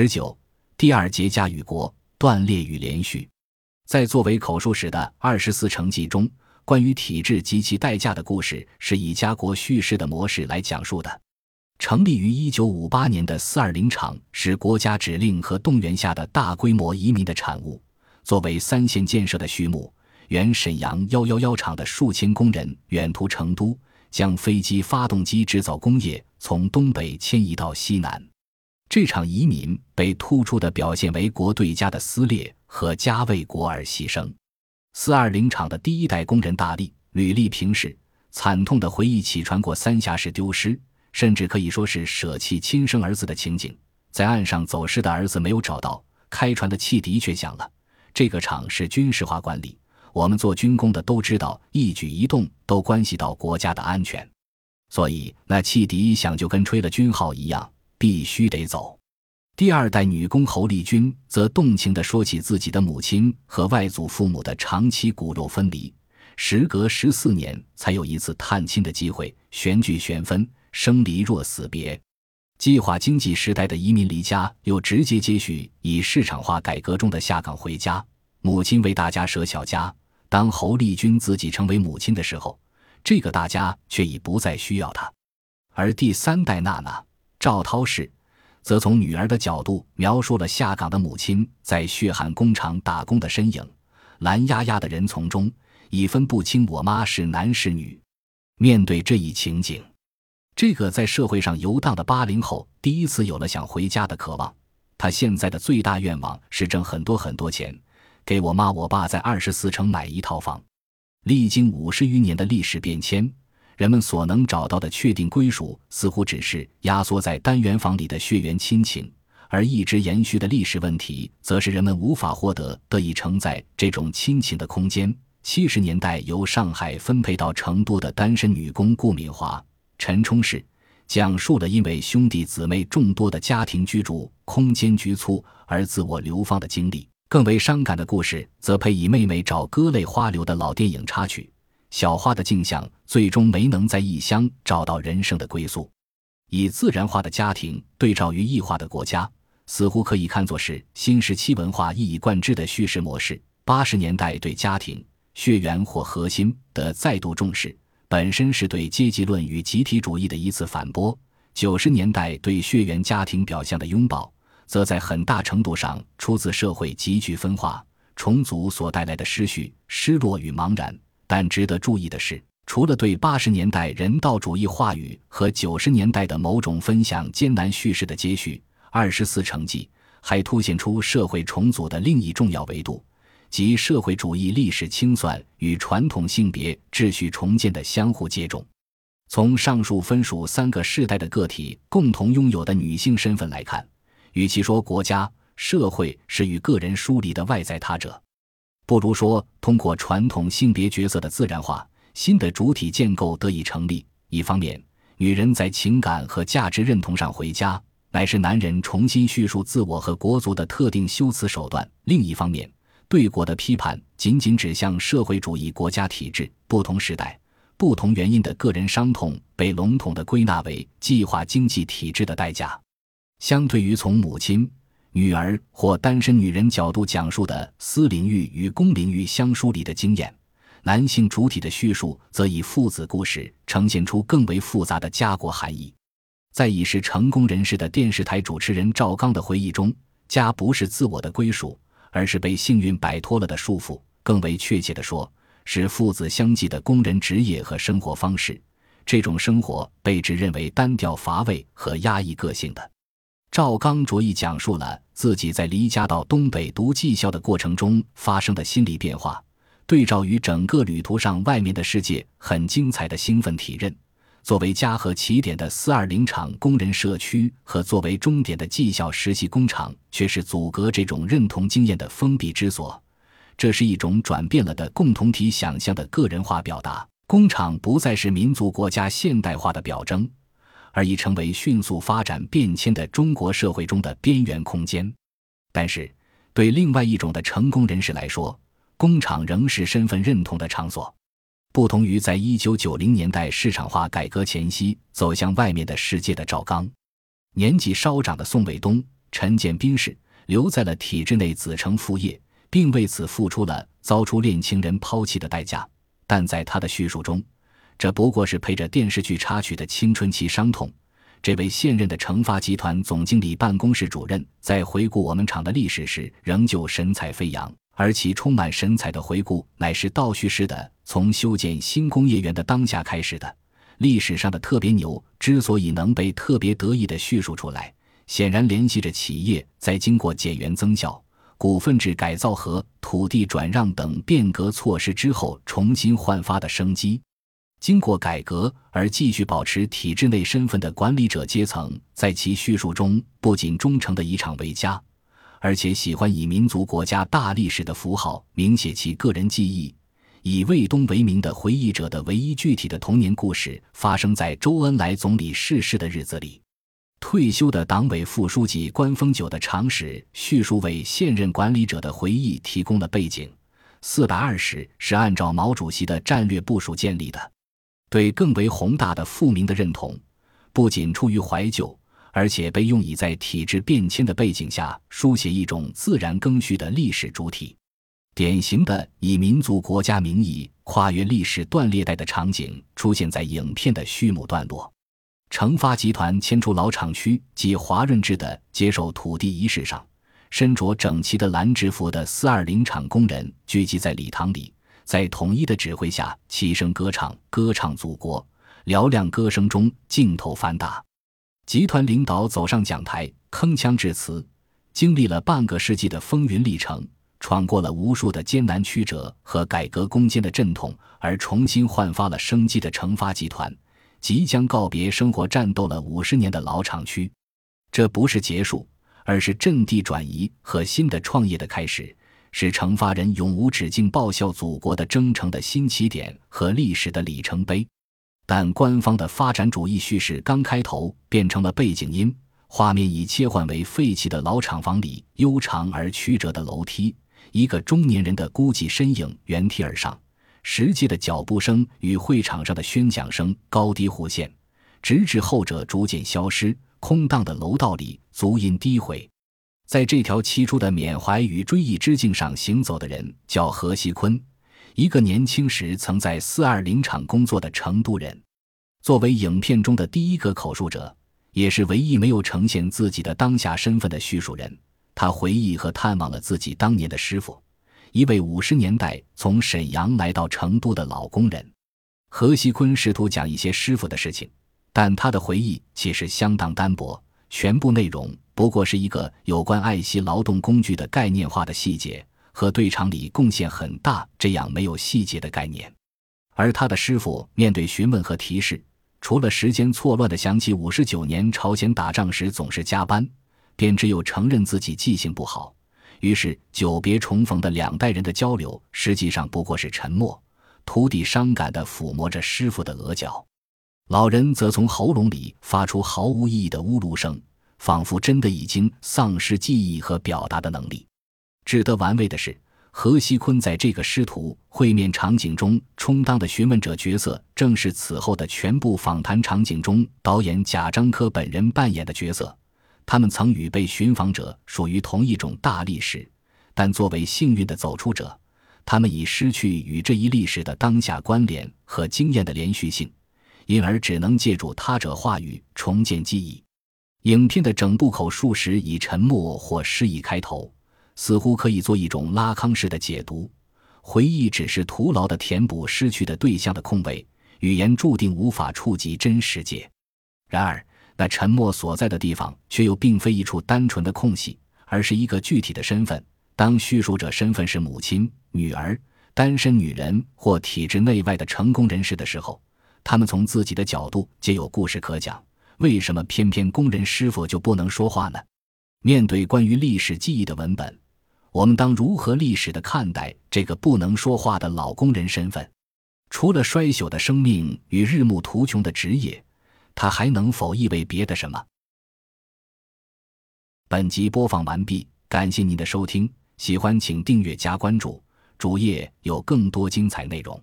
十九，第二节家与国断裂与连续，在作为口述史的《二十四城记》中，关于体制及其代价的故事是以家国叙事的模式来讲述的。成立于一九五八年的四二零厂是国家指令和动员下的大规模移民的产物。作为三线建设的序幕，原沈阳幺幺幺厂的数千工人远途成都，将飞机发动机制造工业从东北迁移到西南。这场移民被突出的表现为国对家的撕裂和家为国而牺牲。四二零厂的第一代工人大力履历平时，惨痛的回忆起船过三峡时丢失。甚至可以说是舍弃亲生儿子的情景，在岸上走失的儿子没有找到，开船的汽笛却响了。这个厂是军事化管理，我们做军工的都知道，一举一动都关系到国家的安全，所以那汽笛响就跟吹了军号一样，必须得走。第二代女工侯丽君则动情地说起自己的母亲和外祖父母的长期骨肉分离，时隔十四年才有一次探亲的机会，选举选分。生离若死别，计划经济时代的移民离家，又直接接续以市场化改革中的下岗回家。母亲为大家舍小家，当侯丽君自己成为母亲的时候，这个大家却已不再需要她。而第三代娜娜赵涛氏，则从女儿的角度描述了下岗的母亲在血汗工厂打工的身影。蓝压压的人丛中，已分不清我妈是男是女。面对这一情景。这个在社会上游荡的八零后第一次有了想回家的渴望。他现在的最大愿望是挣很多很多钱，给我妈我爸在二十四城买一套房。历经五十余年的历史变迁，人们所能找到的确定归属，似乎只是压缩在单元房里的血缘亲情，而一直延续的历史问题，则是人们无法获得得以承载这种亲情的空间。七十年代由上海分配到成都的单身女工顾敏华。陈冲氏讲述了因为兄弟姊妹众多的家庭居住空间局促而自我流放的经历。更为伤感的故事，则配以妹妹找歌泪花流的老电影插曲。小花的镜像最终没能在异乡找到人生的归宿。以自然化的家庭对照于异化的国家，似乎可以看作是新时期文化一以贯之的叙事模式。八十年代对家庭血缘或核心的再度重视。本身是对阶级论与集体主义的一次反驳。九十年代对血缘家庭表象的拥抱，则在很大程度上出自社会急剧分化重组所带来的失序、失落与茫然。但值得注意的是，除了对八十年代人道主义话语和九十年代的某种分享艰难叙事的接续，《二十四城记》还凸显出社会重组的另一重要维度。及社会主义历史清算与传统性别秩序重建的相互接种。从上述分属三个世代的个体共同拥有的女性身份来看，与其说国家社会是与个人疏离的外在他者，不如说通过传统性别角色的自然化，新的主体建构得以成立。一方面，女人在情感和价值认同上回家，乃是男人重新叙述自我和国族的特定修辞手段；另一方面，对国的批判仅仅指向社会主义国家体制，不同时代、不同原因的个人伤痛被笼统地归纳为计划经济体制的代价。相对于从母亲、女儿或单身女人角度讲述的私领域与公领域相疏离的经验，男性主体的叙述则以父子故事呈现出更为复杂的家国含义。在已是成功人士的电视台主持人赵刚的回忆中，家不是自我的归属。而是被幸运摆脱了的束缚，更为确切地说，是父子相继的工人职业和生活方式。这种生活被指认为单调乏味和压抑个性的。赵刚着意讲述了自己在离家到东北读技校的过程中发生的心理变化，对照于整个旅途上外面的世界很精彩的兴奋体认。作为家和起点的四二零厂工人社区，和作为终点的技校实习工厂，却是阻隔这种认同经验的封闭之所。这是一种转变了的共同体想象的个人化表达。工厂不再是民族国家现代化的表征，而已成为迅速发展变迁的中国社会中的边缘空间。但是，对另外一种的成功人士来说，工厂仍是身份认同的场所。不同于在一九九零年代市场化改革前夕走向外面的世界的赵刚，年纪稍长的宋卫东陈建斌氏留在了体制内子承父业，并为此付出了遭出恋情人抛弃的代价。但在他的叙述中，这不过是陪着电视剧插曲的青春期伤痛。这位现任的成发集团总经理办公室主任，在回顾我们厂的历史时，仍旧神采飞扬。而其充满神采的回顾，乃是倒叙式的，从修建新工业园的当下开始的。历史上的特别牛之所以能被特别得意地叙述出来，显然联系着企业在经过减员增效、股份制改造和土地转让等变革措施之后重新焕发的生机。经过改革而继续保持体制内身份的管理者阶层，在其叙述中不仅忠诚的以厂为家。而且喜欢以民族国家大历史的符号明写其个人记忆，以卫东为名的回忆者的唯一具体的童年故事发生在周恩来总理逝世的日子里。退休的党委副书记关峰久的长史叙述为现任管理者的回忆提供了背景。四百二十是按照毛主席的战略部署建立的，对更为宏大的富民的认同，不仅出于怀旧。而且被用以在体制变迁的背景下书写一种自然更续的历史主体，典型的以民族国家名义跨越历史断裂带的场景出现在影片的序幕段落。成发集团迁出老厂区及华润制的接受土地仪式上，身着整齐的蓝制服的四二零厂工人聚集在礼堂里，在统一的指挥下齐声歌唱，歌唱祖国。嘹亮歌声中，镜头反打。集团领导走上讲台，铿锵致辞。经历了半个世纪的风云历程，闯过了无数的艰难曲折和改革攻坚的阵痛，而重新焕发了生机的成发集团，即将告别生活战斗了五十年的老厂区。这不是结束，而是阵地转移和新的创业的开始，是惩罚人永无止境报效祖国的征程的新起点和历史的里程碑。但官方的发展主义叙事刚开头变成了背景音，画面已切换为废弃的老厂房里悠长而曲折的楼梯，一个中年人的孤寂身影原梯而上，实际的脚步声与会场上的宣讲声高低互现，直至后者逐渐消失。空荡的楼道里足音低回，在这条起初的缅怀与追忆之境上行走的人叫何锡坤。一个年轻时曾在四二零厂工作的成都人，作为影片中的第一个口述者，也是唯一没有呈现自己的当下身份的叙述人。他回忆和探望了自己当年的师傅，一位五十年代从沈阳来到成都的老工人。何锡坤试图讲一些师傅的事情，但他的回忆其实相当单薄，全部内容不过是一个有关爱惜劳动工具的概念化的细节。和对厂里贡献很大这样没有细节的概念，而他的师傅面对询问和提示，除了时间错乱的想起五十九年朝鲜打仗时总是加班，便只有承认自己记性不好。于是久别重逢的两代人的交流，实际上不过是沉默。徒弟伤感地抚摸着师傅的额角，老人则从喉咙里发出毫无意义的呜噜声，仿佛真的已经丧失记忆和表达的能力。值得玩味的是，何锡坤在这个师徒会面场景中充当的询问者角色，正是此后的全部访谈场景中导演贾樟柯本人扮演的角色。他们曾与被寻访者属于同一种大历史，但作为幸运的走出者，他们已失去与这一历史的当下关联和经验的连续性，因而只能借助他者话语重建记忆。影片的整部口述史以沉默或失意开头。似乎可以做一种拉康式的解读，回忆只是徒劳的填补失去的对象的空位，语言注定无法触及真实界。然而，那沉默所在的地方却又并非一处单纯的空隙，而是一个具体的身份。当叙述者身份是母亲、女儿、单身女人或体制内外的成功人士的时候，他们从自己的角度皆有故事可讲。为什么偏偏工人师傅就不能说话呢？面对关于历史记忆的文本。我们当如何历史的看待这个不能说话的老工人身份？除了衰朽的生命与日暮途穷的职业，他还能否意味别的什么？本集播放完毕，感谢您的收听，喜欢请订阅加关注，主页有更多精彩内容。